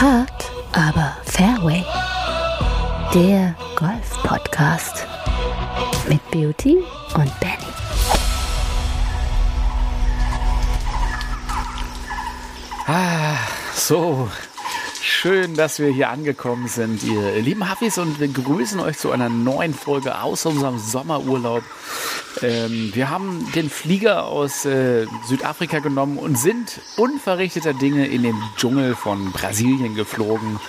Hard, aber Fairway. Der Golf-Podcast mit Beauty und Benny. Ah, so. Schön, dass wir hier angekommen sind, ihr lieben Huffis, und wir grüßen euch zu einer neuen Folge aus unserem Sommerurlaub. Ähm, wir haben den Flieger aus äh, Südafrika genommen und sind unverrichteter Dinge in den Dschungel von Brasilien geflogen.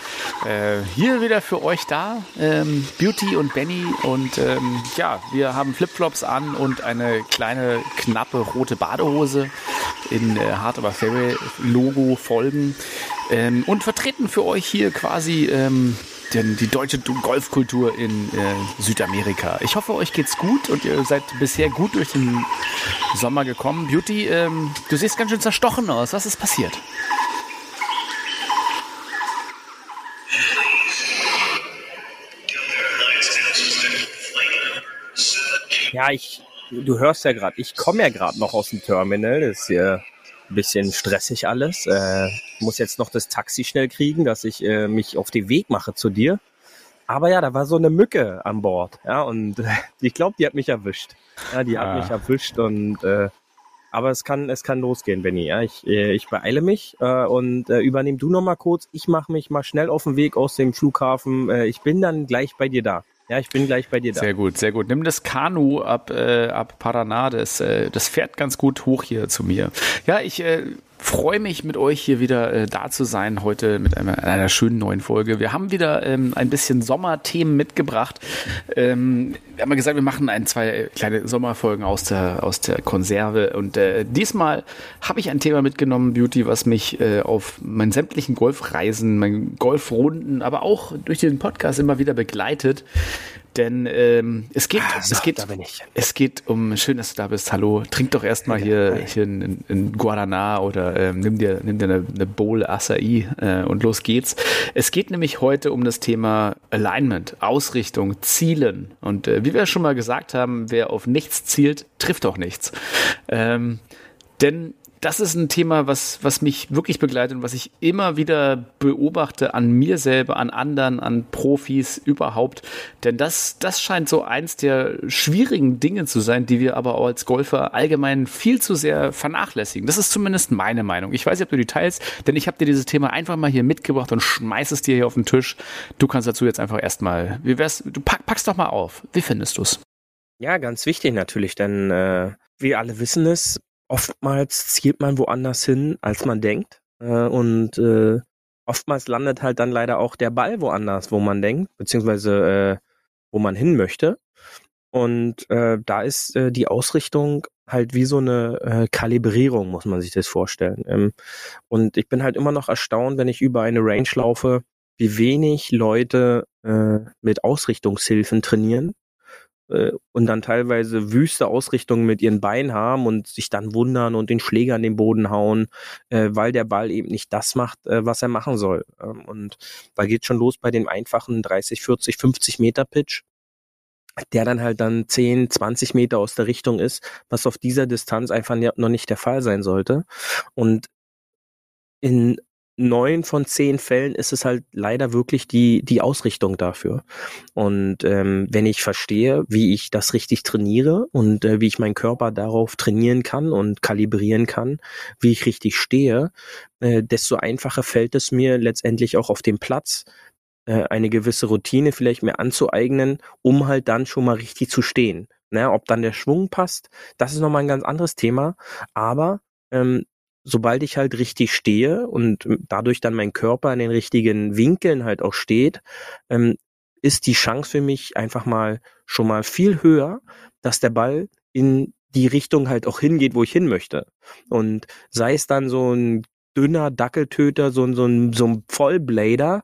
Äh, hier wieder für euch da, ähm, Beauty und Benny. Und ähm, ja, wir haben Flipflops an und eine kleine, knappe rote Badehose in äh, Hard Aber Fairway Logo folgen. Ähm, und vertreten für euch hier quasi ähm, den, die deutsche Golfkultur in äh, Südamerika. Ich hoffe, euch geht's gut und ihr seid bisher gut durch den Sommer gekommen. Beauty, ähm, du siehst ganz schön zerstochen aus. Was ist passiert? Ja, ich, du hörst ja gerade, ich komme ja gerade noch aus dem Terminal. Das ist ein bisschen stressig alles. Äh, muss jetzt noch das Taxi schnell kriegen, dass ich äh, mich auf den Weg mache zu dir. Aber ja, da war so eine Mücke an Bord. Ja, und äh, ich glaube, die hat mich erwischt. Ja, die hat ah. mich erwischt und äh, aber es kann, es kann losgehen, Benny. Ja, ich, äh, ich beeile mich äh, und äh, übernehm du noch mal kurz. Ich mache mich mal schnell auf den Weg aus dem Flughafen. Äh, ich bin dann gleich bei dir da. Ja, ich bin gleich bei dir da. Sehr gut, sehr gut. Nimm das Kanu ab, äh, ab Paraná, das, äh, das fährt ganz gut hoch hier zu mir. Ja, ich äh, freue mich mit euch hier wieder äh, da zu sein heute mit einer, einer schönen neuen Folge. Wir haben wieder ähm, ein bisschen Sommerthemen mitgebracht. Ähm, wir haben ja gesagt, wir machen ein, zwei kleine Sommerfolgen aus der, aus der Konserve und äh, diesmal habe ich ein Thema mitgenommen, Beauty, was mich äh, auf meinen sämtlichen Golfreisen, meinen Golfrunden, aber auch durch den Podcast immer wieder begleitet. Denn ähm, es geht, ah, so, es geht, es geht um, schön, dass du da bist. Hallo, trink doch erstmal hier, hier in, in Guaraná oder ähm, nimm dir, nimm dir eine, eine Bowl Acai äh, und los geht's. Es geht nämlich heute um das Thema Alignment, Ausrichtung, Zielen. Und äh, wie wir schon mal gesagt haben, wer auf nichts zielt, trifft auch nichts. Ähm, denn das ist ein Thema, was, was mich wirklich begleitet und was ich immer wieder beobachte an mir selber, an anderen, an Profis überhaupt. Denn das, das scheint so eins der schwierigen Dinge zu sein, die wir aber auch als Golfer allgemein viel zu sehr vernachlässigen. Das ist zumindest meine Meinung. Ich weiß nicht, ob du die teilst, denn ich habe dir dieses Thema einfach mal hier mitgebracht und schmeiß es dir hier auf den Tisch. Du kannst dazu jetzt einfach erstmal, wie wär's, du pack, packst doch mal auf. Wie findest du's? Ja, ganz wichtig natürlich, denn äh, wir alle wissen es, oftmals zielt man woanders hin, als man denkt. Äh, und äh, oftmals landet halt dann leider auch der Ball woanders, wo man denkt, beziehungsweise äh, wo man hin möchte. Und äh, da ist äh, die Ausrichtung halt wie so eine äh, Kalibrierung, muss man sich das vorstellen. Ähm, und ich bin halt immer noch erstaunt, wenn ich über eine Range laufe, wie wenig Leute äh, mit Ausrichtungshilfen trainieren äh, und dann teilweise wüste Ausrichtungen mit ihren Beinen haben und sich dann wundern und den Schläger an den Boden hauen, äh, weil der Ball eben nicht das macht, äh, was er machen soll. Ähm, und da geht schon los bei dem einfachen 30, 40, 50 Meter Pitch der dann halt dann 10, 20 Meter aus der Richtung ist, was auf dieser Distanz einfach noch nicht der Fall sein sollte. Und in neun von zehn Fällen ist es halt leider wirklich die, die Ausrichtung dafür. Und ähm, wenn ich verstehe, wie ich das richtig trainiere und äh, wie ich meinen Körper darauf trainieren kann und kalibrieren kann, wie ich richtig stehe, äh, desto einfacher fällt es mir letztendlich auch auf dem Platz, äh, eine gewisse Routine vielleicht mehr anzueignen, um halt dann schon mal richtig zu stehen. Ne, ob dann der Schwung passt, das ist nochmal ein ganz anderes Thema. Aber ähm, sobald ich halt richtig stehe und dadurch dann mein Körper in den richtigen Winkeln halt auch steht, ähm, ist die Chance für mich einfach mal schon mal viel höher, dass der Ball in die Richtung halt auch hingeht, wo ich hin möchte. Und sei es dann so ein dünner Dackeltöter, so ein, so ein, so ein Vollblader,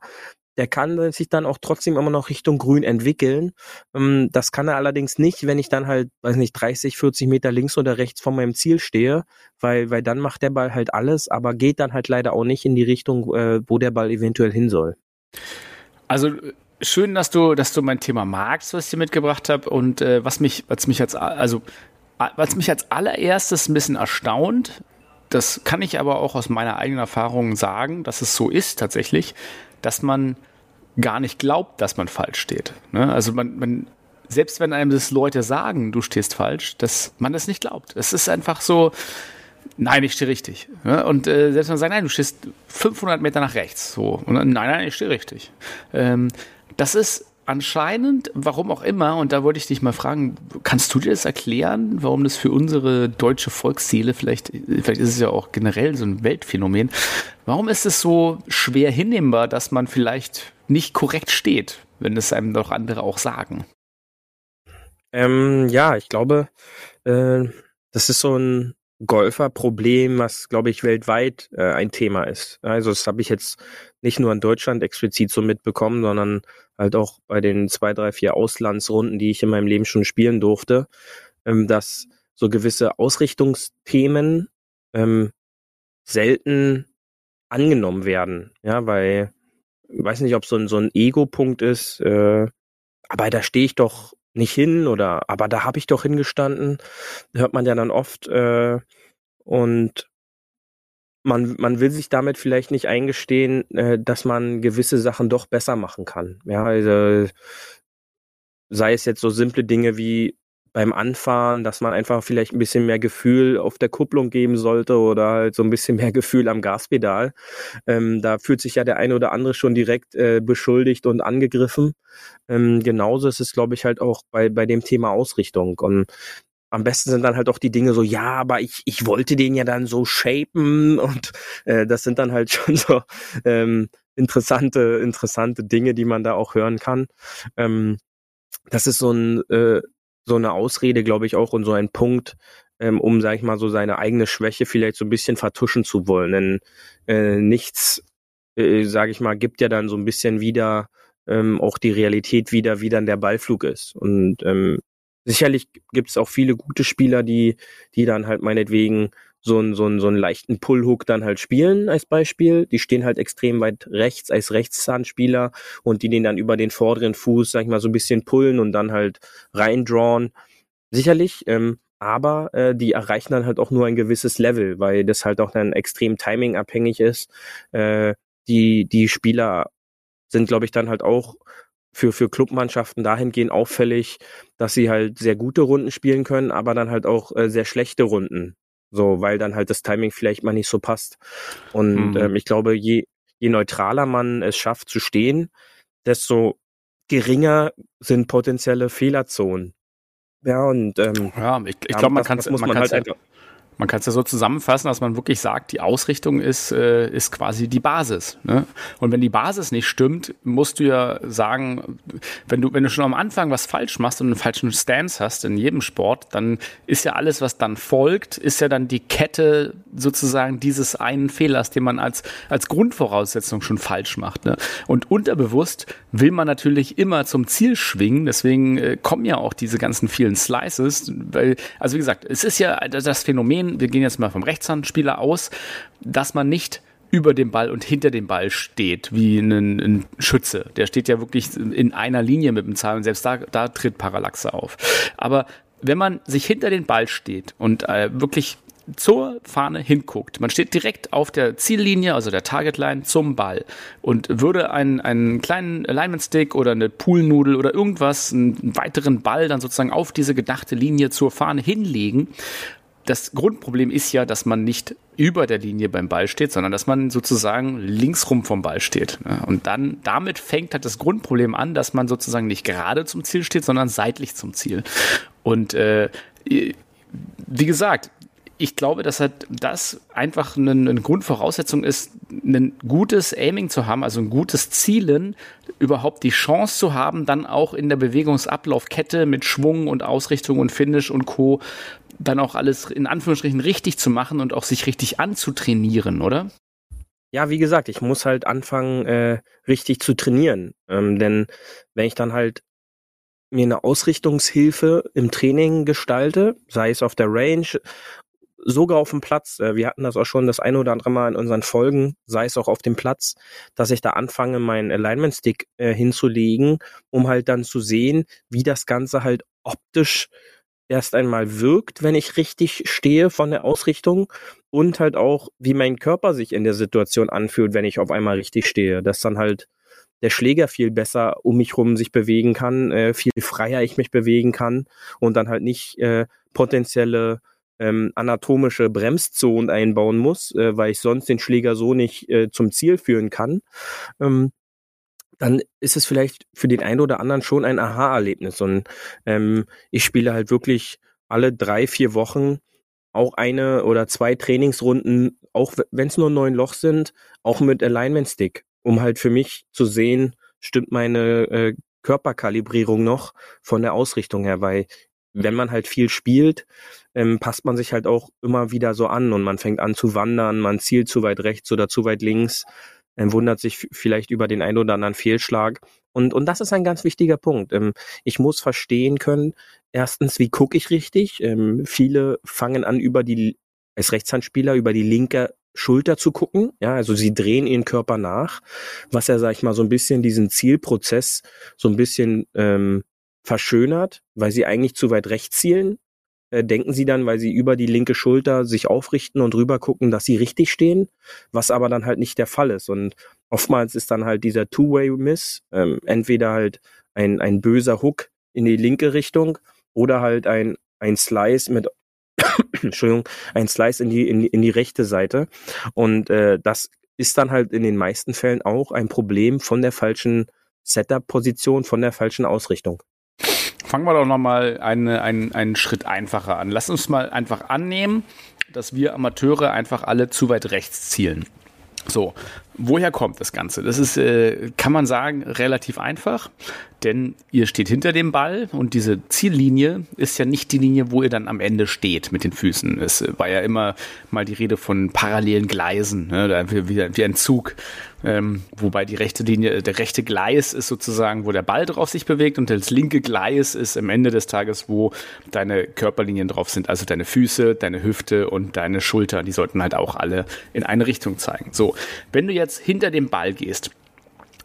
der kann sich dann auch trotzdem immer noch Richtung Grün entwickeln. Ähm, das kann er allerdings nicht, wenn ich dann halt, weiß nicht, 30, 40 Meter links oder rechts von meinem Ziel stehe, weil, weil dann macht der Ball halt alles, aber geht dann halt leider auch nicht in die Richtung, äh, wo der Ball eventuell hin soll. Also schön, dass du, dass du mein Thema magst, was ich dir mitgebracht habe und äh, was mich, was mich als, also was mich als allererstes ein bisschen erstaunt, das kann ich aber auch aus meiner eigenen Erfahrung sagen, dass es so ist tatsächlich, dass man gar nicht glaubt, dass man falsch steht. Ne? Also man, man, selbst wenn einem das Leute sagen, du stehst falsch, dass man das nicht glaubt. Es ist einfach so, nein, ich stehe richtig. Ne? Und äh, selbst wenn man sagt, nein, du stehst 500 Meter nach rechts, so, und dann, nein, nein, ich stehe richtig. Ähm, das ist anscheinend, warum auch immer, und da wollte ich dich mal fragen, kannst du dir das erklären, warum das für unsere deutsche Volksseele, vielleicht, vielleicht ist es ja auch generell so ein Weltphänomen, warum ist es so schwer hinnehmbar, dass man vielleicht nicht korrekt steht, wenn es einem doch andere auch sagen? Ähm, ja, ich glaube, äh, das ist so ein Golferproblem, was, glaube ich, weltweit äh, ein Thema ist. Also das habe ich jetzt nicht nur in Deutschland explizit so mitbekommen, sondern halt auch bei den zwei, drei, vier Auslandsrunden, die ich in meinem Leben schon spielen durfte, ähm, dass so gewisse Ausrichtungsthemen ähm, selten angenommen werden. Ja, weil ich weiß nicht, ob so ein, so ein Ego-Punkt ist, äh, aber da stehe ich doch nicht hin oder aber da habe ich doch hingestanden, hört man ja dann oft äh, und man, man will sich damit vielleicht nicht eingestehen, äh, dass man gewisse Sachen doch besser machen kann. Ja, also sei es jetzt so simple Dinge wie beim Anfahren, dass man einfach vielleicht ein bisschen mehr Gefühl auf der Kupplung geben sollte oder halt so ein bisschen mehr Gefühl am Gaspedal. Ähm, da fühlt sich ja der eine oder andere schon direkt äh, beschuldigt und angegriffen. Ähm, genauso ist es, glaube ich, halt auch bei, bei dem Thema Ausrichtung. Und am besten sind dann halt auch die Dinge so, ja, aber ich, ich wollte den ja dann so shapen und äh, das sind dann halt schon so ähm, interessante, interessante Dinge, die man da auch hören kann. Ähm, das ist so ein äh, so eine Ausrede, glaube ich, auch und so ein Punkt, ähm, um, sag ich mal, so seine eigene Schwäche vielleicht so ein bisschen vertuschen zu wollen. Denn äh, nichts, äh, sage ich mal, gibt ja dann so ein bisschen wieder ähm, auch die Realität wieder, wie dann der Ballflug ist. Und ähm, sicherlich gibt es auch viele gute Spieler, die, die dann halt meinetwegen so einen, so einen, so einen leichten Pullhook dann halt spielen als Beispiel. Die stehen halt extrem weit rechts als Rechtszahnspieler und die den dann über den vorderen Fuß, sag ich mal, so ein bisschen pullen und dann halt reindrawn. Sicherlich, ähm, aber äh, die erreichen dann halt auch nur ein gewisses Level, weil das halt auch dann extrem timingabhängig ist. Äh, die, die Spieler sind, glaube ich, dann halt auch für, für Clubmannschaften dahingehend auffällig, dass sie halt sehr gute Runden spielen können, aber dann halt auch äh, sehr schlechte Runden. So, weil dann halt das Timing vielleicht mal nicht so passt. Und mhm. ähm, ich glaube, je, je neutraler man es schafft zu stehen, desto geringer sind potenzielle Fehlerzonen. Ja, und ähm, ja, ich, ich glaube, man kann es man, man halt einfach man kann es ja so zusammenfassen, dass man wirklich sagt, die Ausrichtung ist, äh, ist quasi die Basis. Ne? Und wenn die Basis nicht stimmt, musst du ja sagen, wenn du, wenn du schon am Anfang was falsch machst und einen falschen Stance hast in jedem Sport, dann ist ja alles, was dann folgt, ist ja dann die Kette sozusagen dieses einen Fehlers, den man als, als Grundvoraussetzung schon falsch macht. Ne? Und unterbewusst will man natürlich immer zum Ziel schwingen, deswegen äh, kommen ja auch diese ganzen vielen Slices, weil, also wie gesagt, es ist ja das Phänomen, gehen, wir gehen jetzt mal vom Rechtshandspieler aus, dass man nicht über dem Ball und hinter dem Ball steht, wie ein, ein, Schütze. Der steht ja wirklich in einer Linie mit dem Zahl und selbst da, da tritt Parallaxe auf. Aber wenn man sich hinter den Ball steht und äh, wirklich zur Fahne hinguckt. Man steht direkt auf der Ziellinie, also der Targetline, zum Ball und würde einen, einen kleinen Alignment Stick oder eine Poolnudel oder irgendwas, einen weiteren Ball dann sozusagen auf diese gedachte Linie zur Fahne hinlegen, das Grundproblem ist ja, dass man nicht über der Linie beim Ball steht, sondern dass man sozusagen linksrum vom Ball steht. Und dann, damit fängt halt das Grundproblem an, dass man sozusagen nicht gerade zum Ziel steht, sondern seitlich zum Ziel. Und äh, wie gesagt, ich glaube, dass halt das einfach eine, eine, Grundvoraussetzung ist, ein gutes Aiming zu haben, also ein gutes Zielen, überhaupt die Chance zu haben, dann auch in der Bewegungsablaufkette mit Schwung und Ausrichtung und Finish und Co dann auch alles in Anführungsstrichen richtig zu machen und auch sich richtig anzutrainieren, oder? Ja, wie gesagt, ich muss halt anfangen, äh, richtig zu trainieren. Ähm, denn wenn ich dann halt mir eine Ausrichtungshilfe im Training gestalte, sei es auf der Range, sogar auf dem Platz, äh, wir hatten das auch schon das eine oder andere Mal in unseren Folgen, sei es auch auf dem Platz, dass ich da anfange, meinen Alignment Stick äh, hinzulegen, um halt dann zu sehen, wie das Ganze halt optisch erst einmal wirkt, wenn ich richtig stehe von der Ausrichtung und halt auch, wie mein Körper sich in der Situation anfühlt, wenn ich auf einmal richtig stehe. Dass dann halt der Schläger viel besser um mich rum sich bewegen kann, äh, viel freier ich mich bewegen kann und dann halt nicht äh, potenzielle ähm, anatomische Bremszonen einbauen muss, äh, weil ich sonst den Schläger so nicht äh, zum Ziel führen kann. Ähm, dann ist es vielleicht für den einen oder anderen schon ein Aha-Erlebnis. Und ähm, ich spiele halt wirklich alle drei, vier Wochen auch eine oder zwei Trainingsrunden, auch wenn es nur neun Loch sind, auch mit Alignment Stick, um halt für mich zu sehen, stimmt meine äh, Körperkalibrierung noch von der Ausrichtung her, weil wenn man halt viel spielt, ähm, passt man sich halt auch immer wieder so an und man fängt an zu wandern, man zielt zu weit rechts oder zu weit links wundert sich vielleicht über den einen oder anderen Fehlschlag. Und, und das ist ein ganz wichtiger Punkt. Ähm, ich muss verstehen können, erstens, wie gucke ich richtig? Ähm, viele fangen an, über die, als Rechtshandspieler, über die linke Schulter zu gucken. Ja, also sie drehen ihren Körper nach, was ja, sag ich mal, so ein bisschen diesen Zielprozess so ein bisschen ähm, verschönert, weil sie eigentlich zu weit rechts zielen denken sie dann, weil sie über die linke Schulter sich aufrichten und rüber gucken, dass sie richtig stehen, was aber dann halt nicht der Fall ist. Und oftmals ist dann halt dieser Two-Way-Miss, ähm, entweder halt ein, ein böser Hook in die linke Richtung oder halt ein, ein Slice mit Entschuldigung, ein Slice in die, in die, in die rechte Seite. Und äh, das ist dann halt in den meisten Fällen auch ein Problem von der falschen Setup-Position, von der falschen Ausrichtung. Fangen wir doch nochmal eine, einen, einen Schritt einfacher an. Lass uns mal einfach annehmen, dass wir Amateure einfach alle zu weit rechts zielen. So, woher kommt das Ganze? Das ist, äh, kann man sagen, relativ einfach, denn ihr steht hinter dem Ball und diese Ziellinie ist ja nicht die Linie, wo ihr dann am Ende steht mit den Füßen. Es war ja immer mal die Rede von parallelen Gleisen, ne, wie, ein Zug. Ähm, wobei die rechte Linie, der rechte Gleis ist sozusagen, wo der Ball drauf sich bewegt und das linke Gleis ist am Ende des Tages, wo deine Körperlinien drauf sind, also deine Füße, deine Hüfte und deine Schulter. Die sollten halt auch alle in eine Richtung zeigen. So, wenn du jetzt hinter dem Ball gehst,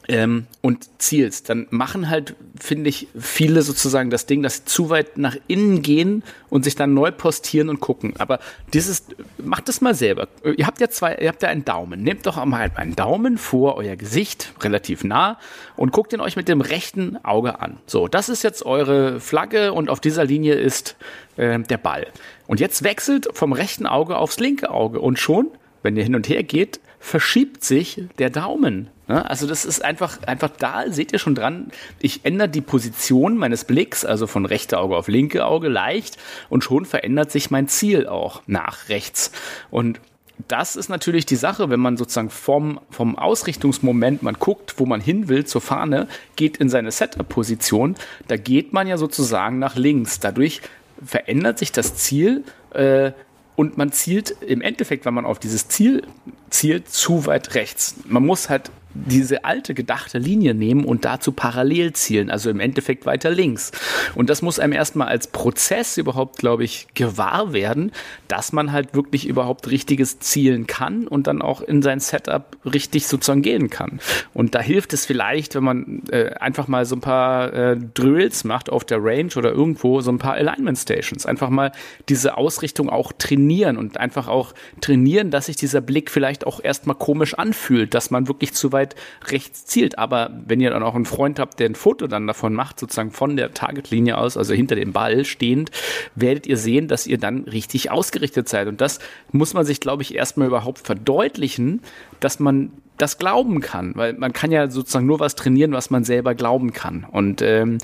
ähm, und zielst, dann machen halt, finde ich, viele sozusagen das Ding, dass sie zu weit nach innen gehen und sich dann neu postieren und gucken. Aber dieses, macht das mal selber. Ihr habt ja zwei, ihr habt ja einen Daumen. Nehmt doch mal einen Daumen vor euer Gesicht, relativ nah, und guckt ihn euch mit dem rechten Auge an. So, das ist jetzt eure Flagge und auf dieser Linie ist äh, der Ball. Und jetzt wechselt vom rechten Auge aufs linke Auge und schon, wenn ihr hin und her geht, verschiebt sich der Daumen. Ne? Also das ist einfach, einfach da, seht ihr schon dran, ich ändere die Position meines Blicks, also von rechte Auge auf linke Auge leicht und schon verändert sich mein Ziel auch nach rechts. Und das ist natürlich die Sache, wenn man sozusagen vom, vom Ausrichtungsmoment, man guckt, wo man hin will zur Fahne, geht in seine Setup-Position, da geht man ja sozusagen nach links. Dadurch verändert sich das Ziel äh, und man zielt im Endeffekt, wenn man auf dieses Ziel zielt, zu weit rechts. Man muss halt diese alte gedachte Linie nehmen und dazu parallel zielen, also im Endeffekt weiter links. Und das muss einem erstmal als Prozess überhaupt, glaube ich, gewahr werden, dass man halt wirklich überhaupt richtiges zielen kann und dann auch in sein Setup richtig sozusagen gehen kann. Und da hilft es vielleicht, wenn man äh, einfach mal so ein paar äh, Drills macht auf der Range oder irgendwo so ein paar Alignment Stations. Einfach mal diese Ausrichtung auch trainieren und einfach auch trainieren, dass sich dieser Blick vielleicht auch erstmal komisch anfühlt, dass man wirklich zu weit weit rechts zielt. Aber wenn ihr dann auch einen Freund habt, der ein Foto dann davon macht, sozusagen von der Targetlinie aus, also hinter dem Ball stehend, werdet ihr sehen, dass ihr dann richtig ausgerichtet seid. Und das muss man sich, glaube ich, erstmal überhaupt verdeutlichen, dass man das glauben kann, weil man kann ja sozusagen nur was trainieren, was man selber glauben kann. Und ähm,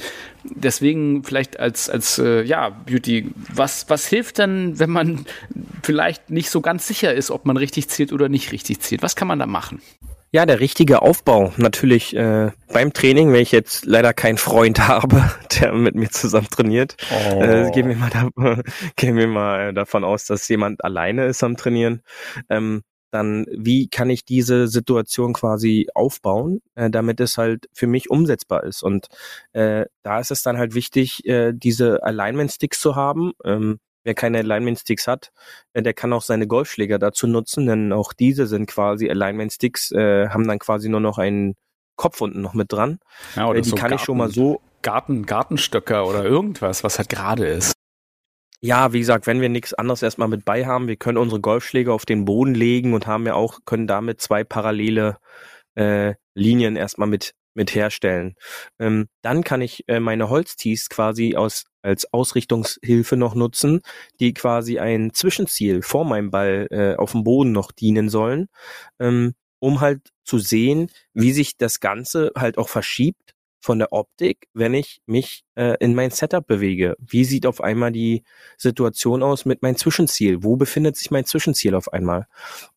deswegen vielleicht als als äh, ja Beauty, was was hilft denn, wenn man vielleicht nicht so ganz sicher ist, ob man richtig zielt oder nicht richtig zielt? Was kann man da machen? Ja, der richtige Aufbau. Natürlich äh, beim Training, wenn ich jetzt leider keinen Freund habe, der mit mir zusammen trainiert, oh. äh, gehen wir mal, da, gehen wir mal davon aus, dass jemand alleine ist am Trainieren. Ähm, dann wie kann ich diese Situation quasi aufbauen, äh, damit es halt für mich umsetzbar ist. Und äh, da ist es dann halt wichtig, äh, diese Alignment Sticks zu haben. Ähm, Wer keine Alignment Sticks hat, äh, der kann auch seine Golfschläger dazu nutzen, denn auch diese sind quasi Alignment Sticks, äh, haben dann quasi nur noch einen Kopf unten noch mit dran. Ja, oder äh, die so kann Garten, ich schon mal so. Garten, Gartenstöcker oder irgendwas, was halt gerade ist. Ja, wie gesagt, wenn wir nichts anderes erstmal mit bei haben, wir können unsere Golfschläge auf den Boden legen und haben ja auch, können damit zwei parallele äh, Linien erstmal mit mit herstellen. Ähm, dann kann ich äh, meine Holztees quasi aus, als Ausrichtungshilfe noch nutzen, die quasi ein Zwischenziel vor meinem Ball äh, auf dem Boden noch dienen sollen, ähm, um halt zu sehen, wie sich das Ganze halt auch verschiebt von der Optik, wenn ich mich äh, in mein Setup bewege. Wie sieht auf einmal die Situation aus mit meinem Zwischenziel? Wo befindet sich mein Zwischenziel auf einmal?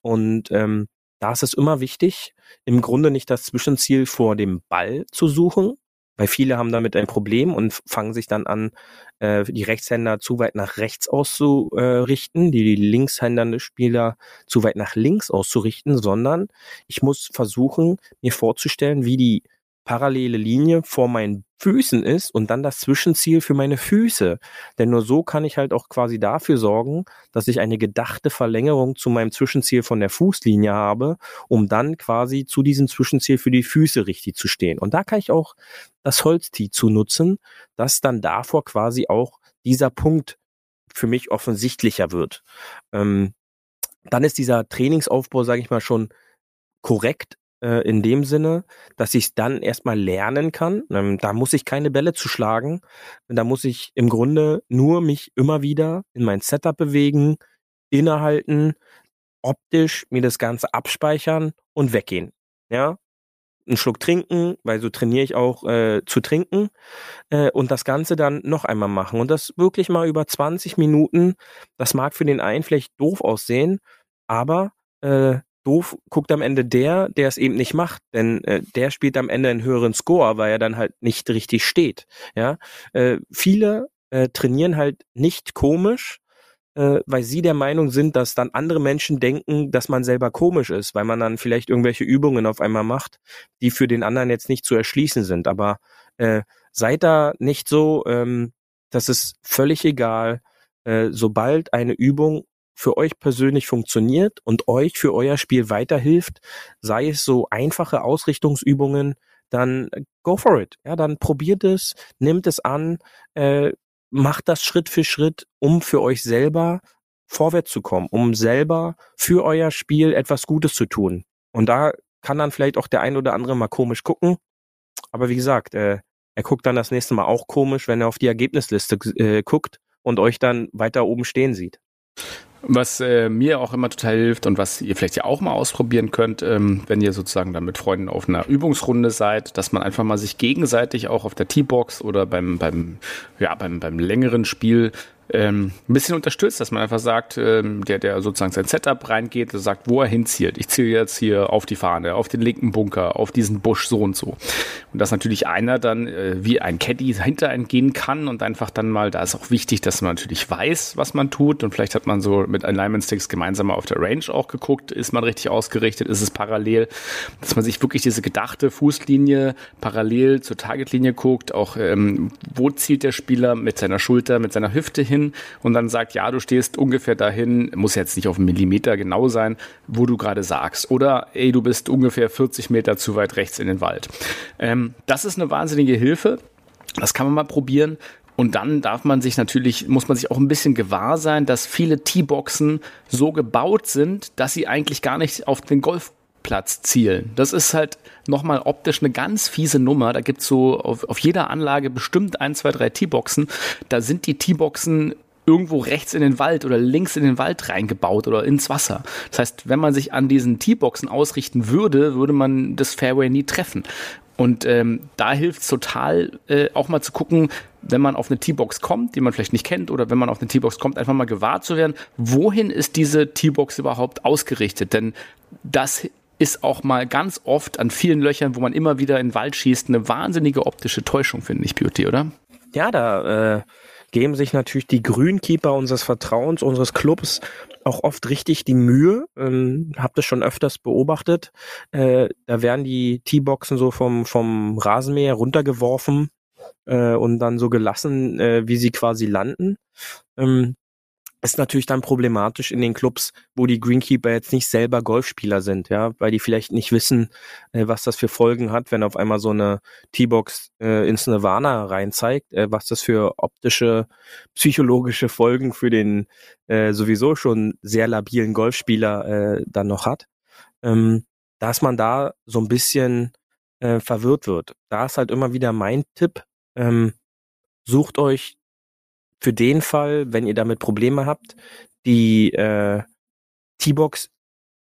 Und ähm, da ist es immer wichtig, im Grunde nicht das Zwischenziel vor dem Ball zu suchen, weil viele haben damit ein Problem und fangen sich dann an, äh, die Rechtshänder zu weit nach rechts auszurichten, die Linkshänder Spieler zu weit nach links auszurichten, sondern ich muss versuchen, mir vorzustellen, wie die parallele Linie vor meinen Füßen ist und dann das Zwischenziel für meine Füße. Denn nur so kann ich halt auch quasi dafür sorgen, dass ich eine gedachte Verlängerung zu meinem Zwischenziel von der Fußlinie habe, um dann quasi zu diesem Zwischenziel für die Füße richtig zu stehen. Und da kann ich auch das Holztee zu nutzen, dass dann davor quasi auch dieser Punkt für mich offensichtlicher wird. Ähm, dann ist dieser Trainingsaufbau, sage ich mal, schon korrekt äh, in dem Sinne, dass ich dann erstmal lernen kann. Ähm, da muss ich keine Bälle zu schlagen. Da muss ich im Grunde nur mich immer wieder in mein Setup bewegen, innehalten, optisch mir das Ganze abspeichern und weggehen. Ja, einen Schluck trinken, weil so trainiere ich auch äh, zu trinken äh, und das Ganze dann noch einmal machen und das wirklich mal über 20 Minuten. Das mag für den einen vielleicht doof aussehen, aber äh, doof guckt am Ende der, der es eben nicht macht, denn äh, der spielt am Ende einen höheren Score, weil er dann halt nicht richtig steht. Ja, äh, viele äh, trainieren halt nicht komisch, äh, weil sie der Meinung sind, dass dann andere Menschen denken, dass man selber komisch ist, weil man dann vielleicht irgendwelche Übungen auf einmal macht, die für den anderen jetzt nicht zu erschließen sind. Aber äh, seid da nicht so, ähm, das ist völlig egal. Äh, sobald eine Übung für euch persönlich funktioniert und euch für euer Spiel weiterhilft, sei es so einfache Ausrichtungsübungen, dann go for it. Ja, dann probiert es, nimmt es an, äh, macht das Schritt für Schritt, um für euch selber vorwärts zu kommen, um selber für euer Spiel etwas Gutes zu tun. Und da kann dann vielleicht auch der ein oder andere mal komisch gucken. Aber wie gesagt, äh, er guckt dann das nächste Mal auch komisch, wenn er auf die Ergebnisliste äh, guckt und euch dann weiter oben stehen sieht. Was äh, mir auch immer total hilft und was ihr vielleicht ja auch mal ausprobieren könnt, ähm, wenn ihr sozusagen dann mit Freunden auf einer Übungsrunde seid, dass man einfach mal sich gegenseitig auch auf der T-Box oder beim, beim, ja, beim, beim längeren Spiel ähm, ein bisschen unterstützt, dass man einfach sagt, ähm, der, der sozusagen sein Setup reingeht, sagt, wo er hinzielt. Ich ziehe jetzt hier auf die Fahne, auf den linken Bunker, auf diesen Busch so und so. Und dass natürlich einer dann äh, wie ein Caddy hinter einen gehen kann und einfach dann mal, da ist auch wichtig, dass man natürlich weiß, was man tut. Und vielleicht hat man so mit Alignment Sticks gemeinsam auf der Range auch geguckt, ist man richtig ausgerichtet, ist es parallel, dass man sich wirklich diese gedachte Fußlinie parallel zur Targetlinie guckt, auch ähm, wo zielt der Spieler mit seiner Schulter, mit seiner Hüfte hin, hin und dann sagt, ja, du stehst ungefähr dahin, muss jetzt nicht auf einen Millimeter genau sein, wo du gerade sagst. Oder, ey, du bist ungefähr 40 Meter zu weit rechts in den Wald. Ähm, das ist eine wahnsinnige Hilfe. Das kann man mal probieren. Und dann darf man sich natürlich, muss man sich auch ein bisschen gewahr sein, dass viele T-Boxen so gebaut sind, dass sie eigentlich gar nicht auf den Golfplatz zielen. Das ist halt nochmal optisch eine ganz fiese Nummer. Da gibt's so auf, auf jeder Anlage bestimmt ein, zwei, drei T-Boxen. Da sind die T-Boxen irgendwo rechts in den Wald oder links in den Wald reingebaut oder ins Wasser. Das heißt, wenn man sich an diesen T-Boxen ausrichten würde, würde man das Fairway nie treffen. Und ähm, da hilft es total, äh, auch mal zu gucken, wenn man auf eine T-Box kommt, die man vielleicht nicht kennt, oder wenn man auf eine T-Box kommt, einfach mal gewahr zu werden, wohin ist diese T-Box überhaupt ausgerichtet? Denn das ist auch mal ganz oft an vielen Löchern, wo man immer wieder in den Wald schießt, eine wahnsinnige optische Täuschung, finde ich, Beauty, oder? Ja, da äh, geben sich natürlich die Grünkeeper unseres Vertrauens, unseres Clubs auch oft richtig die Mühe. Ähm, hab das schon öfters beobachtet. Äh, da werden die T-Boxen so vom, vom Rasenmäher runtergeworfen äh, und dann so gelassen, äh, wie sie quasi landen. Ähm, ist natürlich dann problematisch in den Clubs, wo die Greenkeeper jetzt nicht selber Golfspieler sind, ja, weil die vielleicht nicht wissen, äh, was das für Folgen hat, wenn auf einmal so eine T-Box äh, ins Nirvana reinzeigt, äh, was das für optische, psychologische Folgen für den äh, sowieso schon sehr labilen Golfspieler äh, dann noch hat. Ähm, dass man da so ein bisschen äh, verwirrt wird. Da ist halt immer wieder mein Tipp, ähm, sucht euch für den Fall, wenn ihr damit Probleme habt, die äh, T-Box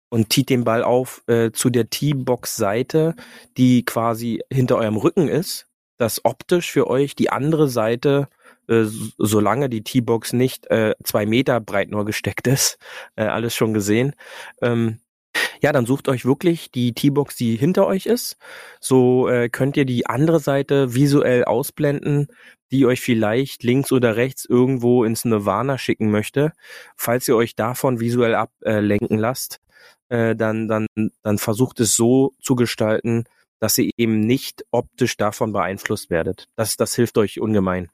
und tiet den Ball auf äh, zu der T-Box-Seite, die quasi hinter eurem Rücken ist, dass optisch für euch die andere Seite, äh, solange die T-Box nicht äh, zwei Meter breit nur gesteckt ist, äh, alles schon gesehen, ähm, ja, dann sucht euch wirklich die T-Box, die hinter euch ist. So äh, könnt ihr die andere Seite visuell ausblenden, die euch vielleicht links oder rechts irgendwo ins Nirvana schicken möchte. Falls ihr euch davon visuell ablenken lasst, äh, dann, dann, dann versucht es so zu gestalten, dass ihr eben nicht optisch davon beeinflusst werdet. Das, das hilft euch ungemein.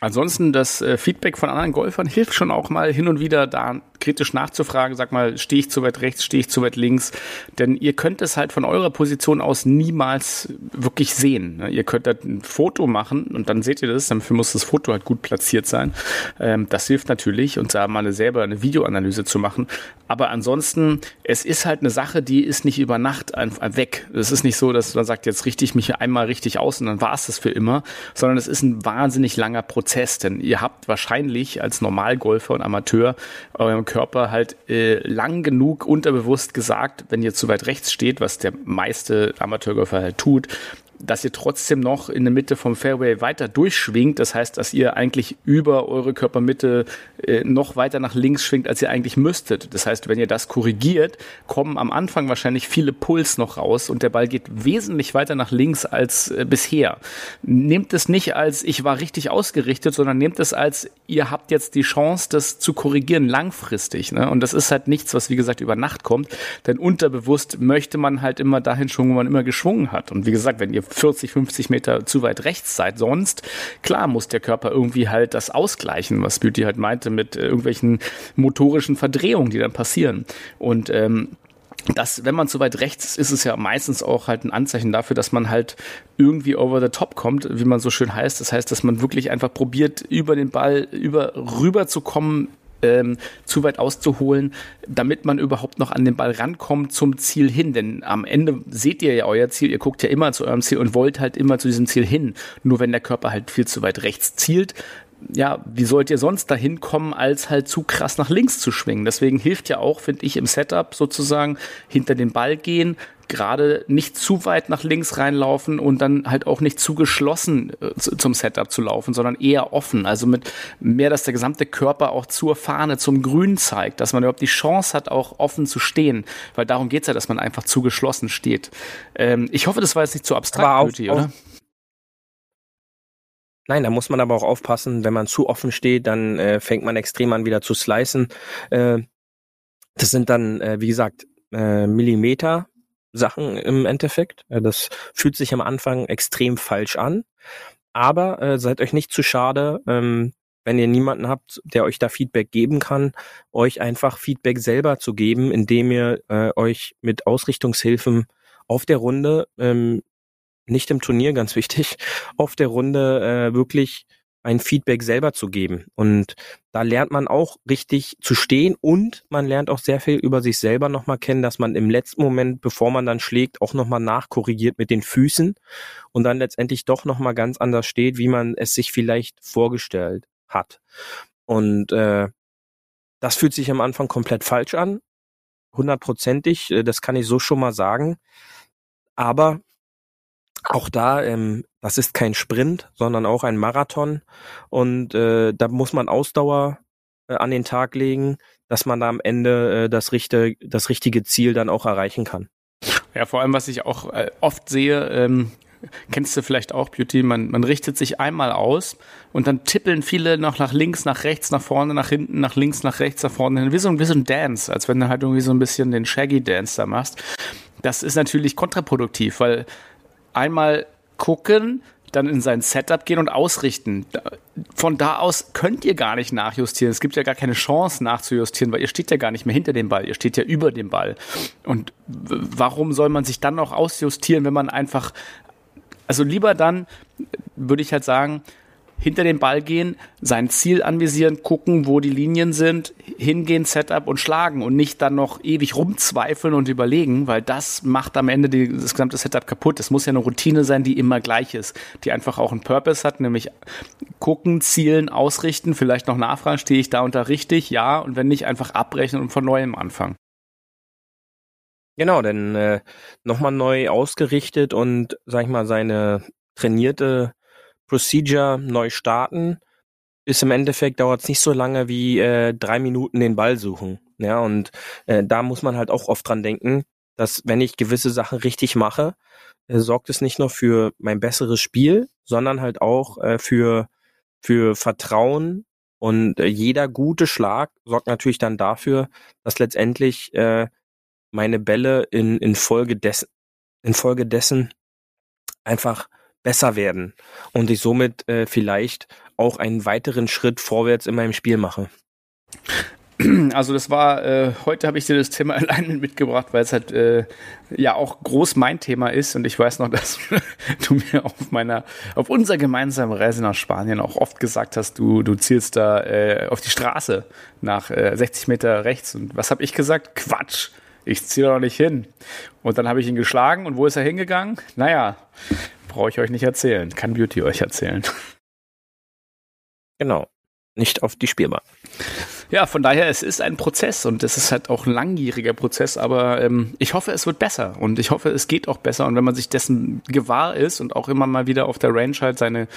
Ansonsten das äh, Feedback von anderen Golfern hilft schon auch mal hin und wieder da kritisch nachzufragen, sag mal, stehe ich zu weit rechts, stehe ich zu weit links, denn ihr könnt es halt von eurer Position aus niemals wirklich sehen. Ne? Ihr könnt halt ein Foto machen und dann seht ihr das, dafür muss das Foto halt gut platziert sein. Ähm, das hilft natürlich und da mal selber eine Videoanalyse zu machen, aber ansonsten, es ist halt eine Sache, die ist nicht über Nacht einfach weg. Es ist nicht so, dass man sagt, jetzt richte ich mich einmal richtig aus und dann war es das für immer, sondern es ist ein wahnsinnig langer Prozess, denn ihr habt wahrscheinlich als Normalgolfer und Amateur eurem Körper halt äh, lang genug unterbewusst gesagt, wenn ihr zu weit rechts steht, was der meiste Amateurgolfer halt tut, dass ihr trotzdem noch in der Mitte vom Fairway weiter durchschwingt. Das heißt, dass ihr eigentlich über eure Körpermitte äh, noch weiter nach links schwingt, als ihr eigentlich müsstet. Das heißt, wenn ihr das korrigiert, kommen am Anfang wahrscheinlich viele Puls noch raus und der Ball geht wesentlich weiter nach links als äh, bisher. Nehmt es nicht als ich war richtig ausgerichtet, sondern nehmt es als ihr habt jetzt die Chance, das zu korrigieren langfristig. Ne? Und das ist halt nichts, was wie gesagt über Nacht kommt, denn unterbewusst möchte man halt immer dahin schwungen, wo man immer geschwungen hat. Und wie gesagt, wenn ihr 40, 50 Meter zu weit rechts seid. Sonst, klar, muss der Körper irgendwie halt das ausgleichen, was Beauty halt meinte, mit äh, irgendwelchen motorischen Verdrehungen, die dann passieren. Und ähm, das, wenn man zu weit rechts ist, ist es ja meistens auch halt ein Anzeichen dafür, dass man halt irgendwie over the top kommt, wie man so schön heißt. Das heißt, dass man wirklich einfach probiert, über den Ball über rüber zu kommen, ähm, zu weit auszuholen, damit man überhaupt noch an den Ball rankommt zum Ziel hin. Denn am Ende seht ihr ja euer Ziel, ihr guckt ja immer zu eurem Ziel und wollt halt immer zu diesem Ziel hin. Nur wenn der Körper halt viel zu weit rechts zielt, ja, wie sollt ihr sonst dahin kommen, als halt zu krass nach links zu schwingen? Deswegen hilft ja auch, finde ich, im Setup sozusagen hinter den Ball gehen, gerade nicht zu weit nach links reinlaufen und dann halt auch nicht zu geschlossen äh, zum Setup zu laufen, sondern eher offen. Also mit mehr, dass der gesamte Körper auch zur Fahne, zum Grün zeigt, dass man überhaupt die Chance hat, auch offen zu stehen. Weil darum geht's ja, dass man einfach zu geschlossen steht. Ähm, ich hoffe, das war jetzt nicht zu abstrakt, Beauty, oder? Nein, da muss man aber auch aufpassen, wenn man zu offen steht, dann äh, fängt man extrem an wieder zu slicen. Äh, das sind dann, äh, wie gesagt, äh, Millimeter Sachen im Endeffekt. Äh, das fühlt sich am Anfang extrem falsch an. Aber äh, seid euch nicht zu schade, ähm, wenn ihr niemanden habt, der euch da Feedback geben kann, euch einfach Feedback selber zu geben, indem ihr äh, euch mit Ausrichtungshilfen auf der Runde ähm, nicht im Turnier, ganz wichtig, auf der Runde äh, wirklich ein Feedback selber zu geben. Und da lernt man auch richtig zu stehen und man lernt auch sehr viel über sich selber nochmal kennen, dass man im letzten Moment, bevor man dann schlägt, auch nochmal nachkorrigiert mit den Füßen und dann letztendlich doch nochmal ganz anders steht, wie man es sich vielleicht vorgestellt hat. Und äh, das fühlt sich am Anfang komplett falsch an, hundertprozentig, äh, das kann ich so schon mal sagen. Aber auch da, ähm, das ist kein Sprint, sondern auch ein Marathon. Und äh, da muss man Ausdauer äh, an den Tag legen, dass man da am Ende äh, das, richtige, das richtige Ziel dann auch erreichen kann. Ja, vor allem, was ich auch äh, oft sehe, ähm, kennst du vielleicht auch, Beauty, man, man richtet sich einmal aus und dann tippeln viele noch nach links, nach rechts, nach vorne, nach hinten, nach links, nach rechts, nach vorne, wie so, wie so ein Dance, als wenn du halt irgendwie so ein bisschen den Shaggy Dance da machst. Das ist natürlich kontraproduktiv, weil einmal gucken, dann in sein Setup gehen und ausrichten. Von da aus könnt ihr gar nicht nachjustieren. Es gibt ja gar keine Chance nachzujustieren, weil ihr steht ja gar nicht mehr hinter dem Ball, ihr steht ja über dem Ball. Und warum soll man sich dann noch ausjustieren, wenn man einfach, also lieber dann, würde ich halt sagen, hinter den Ball gehen, sein Ziel anvisieren, gucken, wo die Linien sind, hingehen, Setup und schlagen und nicht dann noch ewig rumzweifeln und überlegen, weil das macht am Ende die, das gesamte Setup kaputt. Es muss ja eine Routine sein, die immer gleich ist, die einfach auch einen Purpose hat, nämlich gucken, zielen, ausrichten, vielleicht noch nachfragen, stehe ich da unter richtig, ja, und wenn nicht, einfach abbrechen und von neuem anfangen. Genau, denn äh, nochmal neu ausgerichtet und, sag ich mal, seine trainierte Procedure neu starten, ist im Endeffekt dauert es nicht so lange wie äh, drei Minuten den Ball suchen. Ja, und äh, da muss man halt auch oft dran denken, dass wenn ich gewisse Sachen richtig mache, äh, sorgt es nicht nur für mein besseres Spiel, sondern halt auch äh, für für Vertrauen und äh, jeder gute Schlag sorgt natürlich dann dafür, dass letztendlich äh, meine Bälle in in Folge dessen in Folge dessen einfach besser werden und ich somit äh, vielleicht auch einen weiteren Schritt vorwärts in meinem Spiel mache. Also das war, äh, heute habe ich dir das Thema Alignment mitgebracht, weil es halt äh, ja auch groß mein Thema ist und ich weiß noch, dass du mir auf meiner, auf unserer gemeinsamen Reise nach Spanien auch oft gesagt hast, du, du zielst da äh, auf die Straße nach äh, 60 Meter rechts und was habe ich gesagt? Quatsch, ich ziehe doch nicht hin. Und dann habe ich ihn geschlagen und wo ist er hingegangen? Naja, brauche ich euch nicht erzählen. Kann Beauty euch erzählen. Genau. Nicht auf die Spielbahn. Ja, von daher, es ist ein Prozess und es ist halt auch ein langjähriger Prozess, aber ähm, ich hoffe, es wird besser und ich hoffe, es geht auch besser und wenn man sich dessen gewahr ist und auch immer mal wieder auf der Range halt seine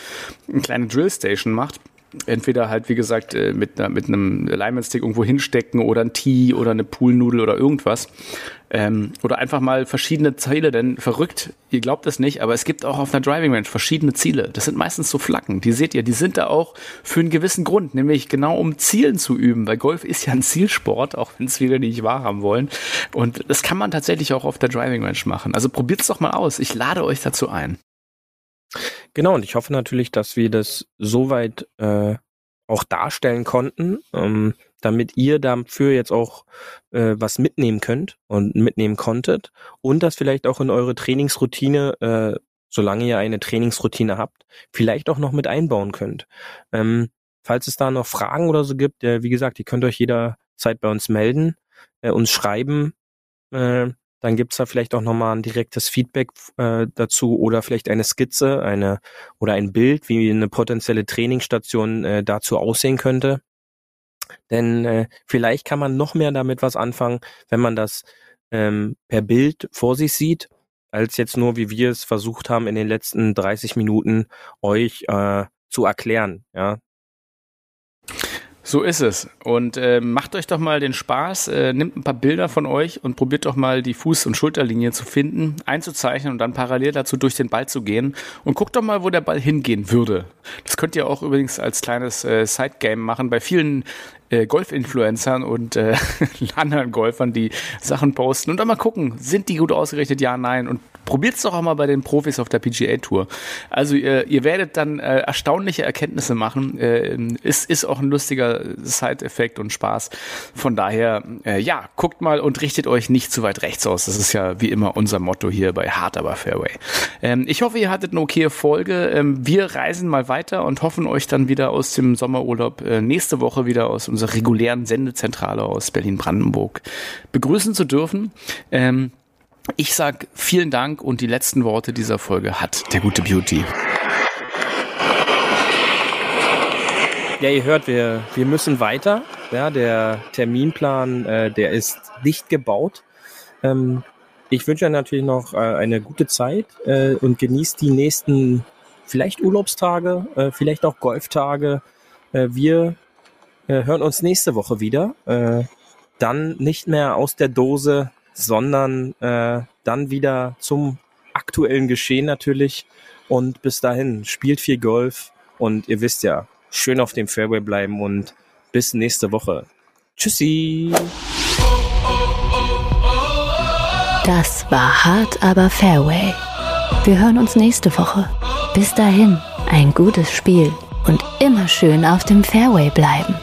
kleine Drillstation macht, entweder halt, wie gesagt, äh, mit, einer, mit einem Alignment-Stick irgendwo hinstecken oder ein Tee oder eine Poolnudel oder irgendwas. Ähm, oder einfach mal verschiedene Ziele, denn verrückt, ihr glaubt es nicht, aber es gibt auch auf einer Driving Range verschiedene Ziele. Das sind meistens so Flaggen, die seht ihr, die sind da auch für einen gewissen Grund, nämlich genau um Zielen zu üben, weil Golf ist ja ein Zielsport, auch wenn es viele nicht wahrhaben wollen. Und das kann man tatsächlich auch auf der Driving Range machen. Also probiert's doch mal aus. Ich lade euch dazu ein. Genau, und ich hoffe natürlich, dass wir das soweit äh, auch darstellen konnten, ähm, damit ihr dafür jetzt auch äh, was mitnehmen könnt und mitnehmen konntet und das vielleicht auch in eure Trainingsroutine, äh, solange ihr eine Trainingsroutine habt, vielleicht auch noch mit einbauen könnt. Ähm, falls es da noch Fragen oder so gibt, äh, wie gesagt, ihr könnt euch jederzeit bei uns melden, äh, uns schreiben. Äh, dann gibt's da vielleicht auch nochmal ein direktes Feedback äh, dazu oder vielleicht eine Skizze eine oder ein Bild, wie eine potenzielle Trainingsstation äh, dazu aussehen könnte. Denn äh, vielleicht kann man noch mehr damit was anfangen, wenn man das ähm, per Bild vor sich sieht, als jetzt nur, wie wir es versucht haben, in den letzten 30 Minuten euch äh, zu erklären. Ja, so ist es. Und äh, macht euch doch mal den Spaß, äh, nimmt ein paar Bilder von euch und probiert doch mal die Fuß- und Schulterlinie zu finden, einzuzeichnen und dann parallel dazu durch den Ball zu gehen. Und guckt doch mal, wo der Ball hingehen würde. Das könnt ihr auch übrigens als kleines äh, Sidegame machen. Bei vielen äh, Golf-Influencern und äh, anderen Golfern, die Sachen posten und dann mal gucken, sind die gut ausgerichtet, ja, nein. Und probiert's doch auch mal bei den Profis auf der PGA Tour. Also ihr, ihr werdet dann äh, erstaunliche Erkenntnisse machen. Äh, ist, ist auch ein lustiger Side-Effekt und Spaß. Von daher, äh, ja, guckt mal und richtet euch nicht zu weit rechts aus. Das ist ja wie immer unser Motto hier bei Hard aber Fairway. Ähm, ich hoffe, ihr hattet eine okay Folge. Ähm, wir reisen mal weiter und hoffen euch dann wieder aus dem Sommerurlaub äh, nächste Woche wieder aus unserer regulären Sendezentrale aus Berlin-Brandenburg begrüßen zu dürfen. Ähm, ich sag vielen Dank und die letzten Worte dieser Folge hat der gute Beauty. Ja, ihr hört, wir, wir müssen weiter. Ja, der Terminplan, äh, der ist dicht gebaut. Ähm, ich wünsche euch natürlich noch äh, eine gute Zeit äh, und genießt die nächsten vielleicht Urlaubstage, äh, vielleicht auch Golftage. Äh, wir äh, hören uns nächste Woche wieder. Äh, dann nicht mehr aus der Dose, sondern äh, dann wieder zum aktuellen Geschehen natürlich. Und bis dahin, spielt viel Golf und ihr wisst ja, schön auf dem Fairway bleiben und bis nächste Woche. Tschüssi! Das war hart, aber Fairway. Wir hören uns nächste Woche. Bis dahin, ein gutes Spiel und immer schön auf dem Fairway bleiben.